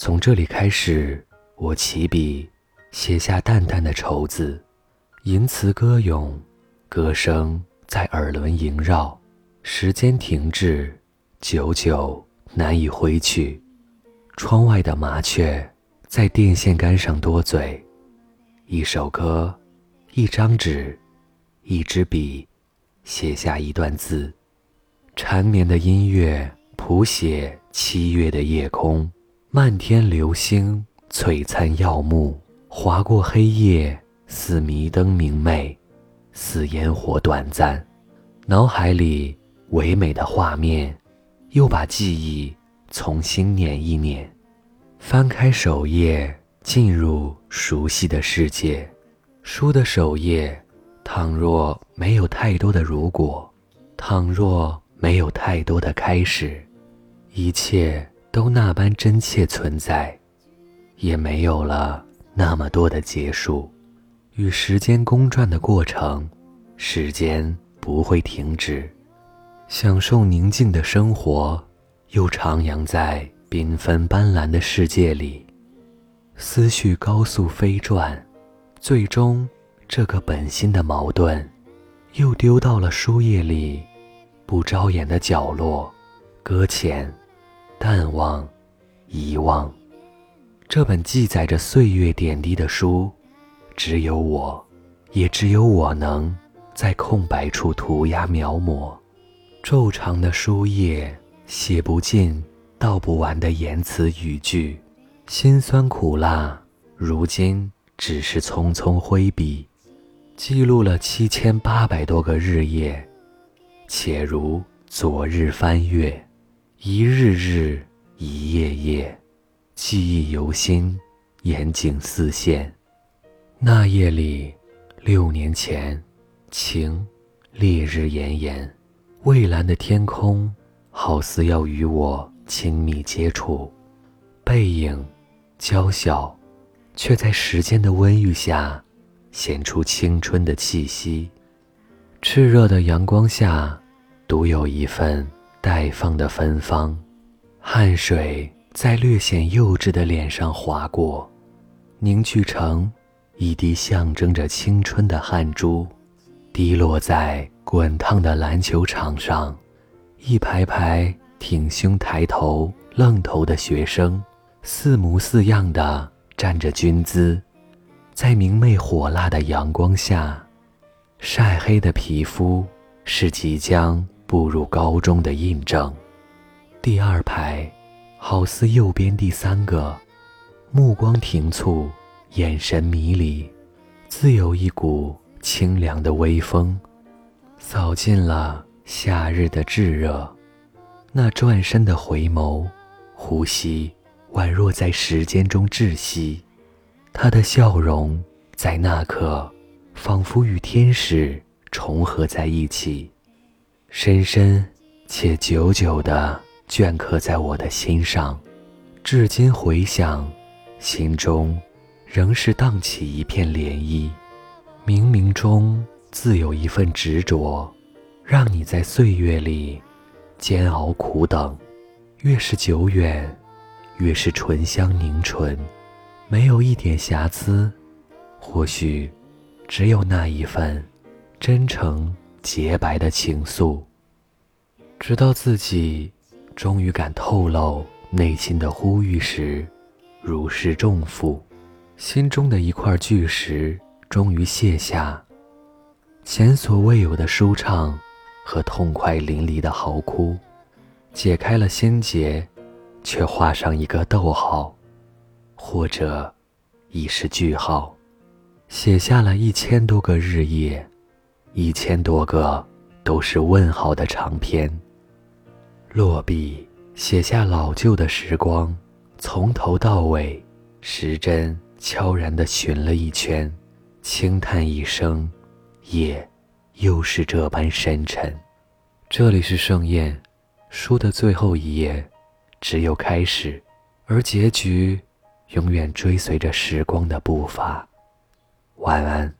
从这里开始，我起笔写下淡淡的愁字，吟词歌咏，歌声在耳轮萦绕，时间停滞，久久难以挥去。窗外的麻雀在电线杆上多嘴，一首歌，一张纸，一支笔，写下一段字。缠绵的音乐谱写七月的夜空，漫天流星璀璨耀目，划过黑夜，似迷灯明媚，似烟火短暂。脑海里唯美的画面，又把记忆重新捻一捻。翻开首页，进入熟悉的世界。书的首页，倘若没有太多的如果，倘若。没有太多的开始，一切都那般真切存在，也没有了那么多的结束。与时间公转的过程，时间不会停止。享受宁静的生活，又徜徉在缤纷斑斓的世界里。思绪高速飞转，最终，这个本心的矛盾，又丢到了书页里。不招眼的角落，搁浅、淡忘、遗忘。这本记载着岁月点滴的书，只有我，也只有我能在空白处涂鸦描摹。皱长的书页，写不尽、道不完的言辞语句，辛酸苦辣，如今只是匆匆挥笔，记录了七千八百多个日夜。且如昨日翻阅，一日日，一夜夜，记忆犹新，眼景似现。那夜里，六年前，晴，烈日炎炎，蔚蓝的天空，好似要与我亲密接触。背影，娇小，却在时间的温煜下，显出青春的气息。炽热的阳光下。独有一份待放的芬芳，汗水在略显幼稚的脸上划过，凝聚成一滴象征着青春的汗珠，滴落在滚烫的篮球场上。一排排挺胸抬头愣头的学生，似模似样的站着军姿，在明媚火辣的阳光下，晒黑的皮肤是即将。步入高中的印证，第二排，好似右边第三个，目光停促，眼神迷离，自有一股清凉的微风，扫尽了夏日的炙热。那转身的回眸，呼吸宛若在时间中窒息，他的笑容在那刻，仿佛与天使重合在一起。深深且久久地镌刻在我的心上，至今回想，心中仍是荡起一片涟漪。冥冥中自有一份执着，让你在岁月里煎熬苦等。越是久远，越是醇香凝醇，没有一点瑕疵。或许，只有那一份真诚。洁白的情愫，直到自己终于敢透露内心的呼吁时，如释重负，心中的一块巨石终于卸下，前所未有的舒畅和痛快淋漓的嚎哭，解开了心结，却画上一个逗号，或者已是句号，写下了一千多个日夜。一千多个都是问号的长篇。落笔写下老旧的时光，从头到尾，时针悄然地寻了一圈，轻叹一声：“夜，又是这般深沉。”这里是盛宴，书的最后一页，只有开始，而结局，永远追随着时光的步伐。晚安。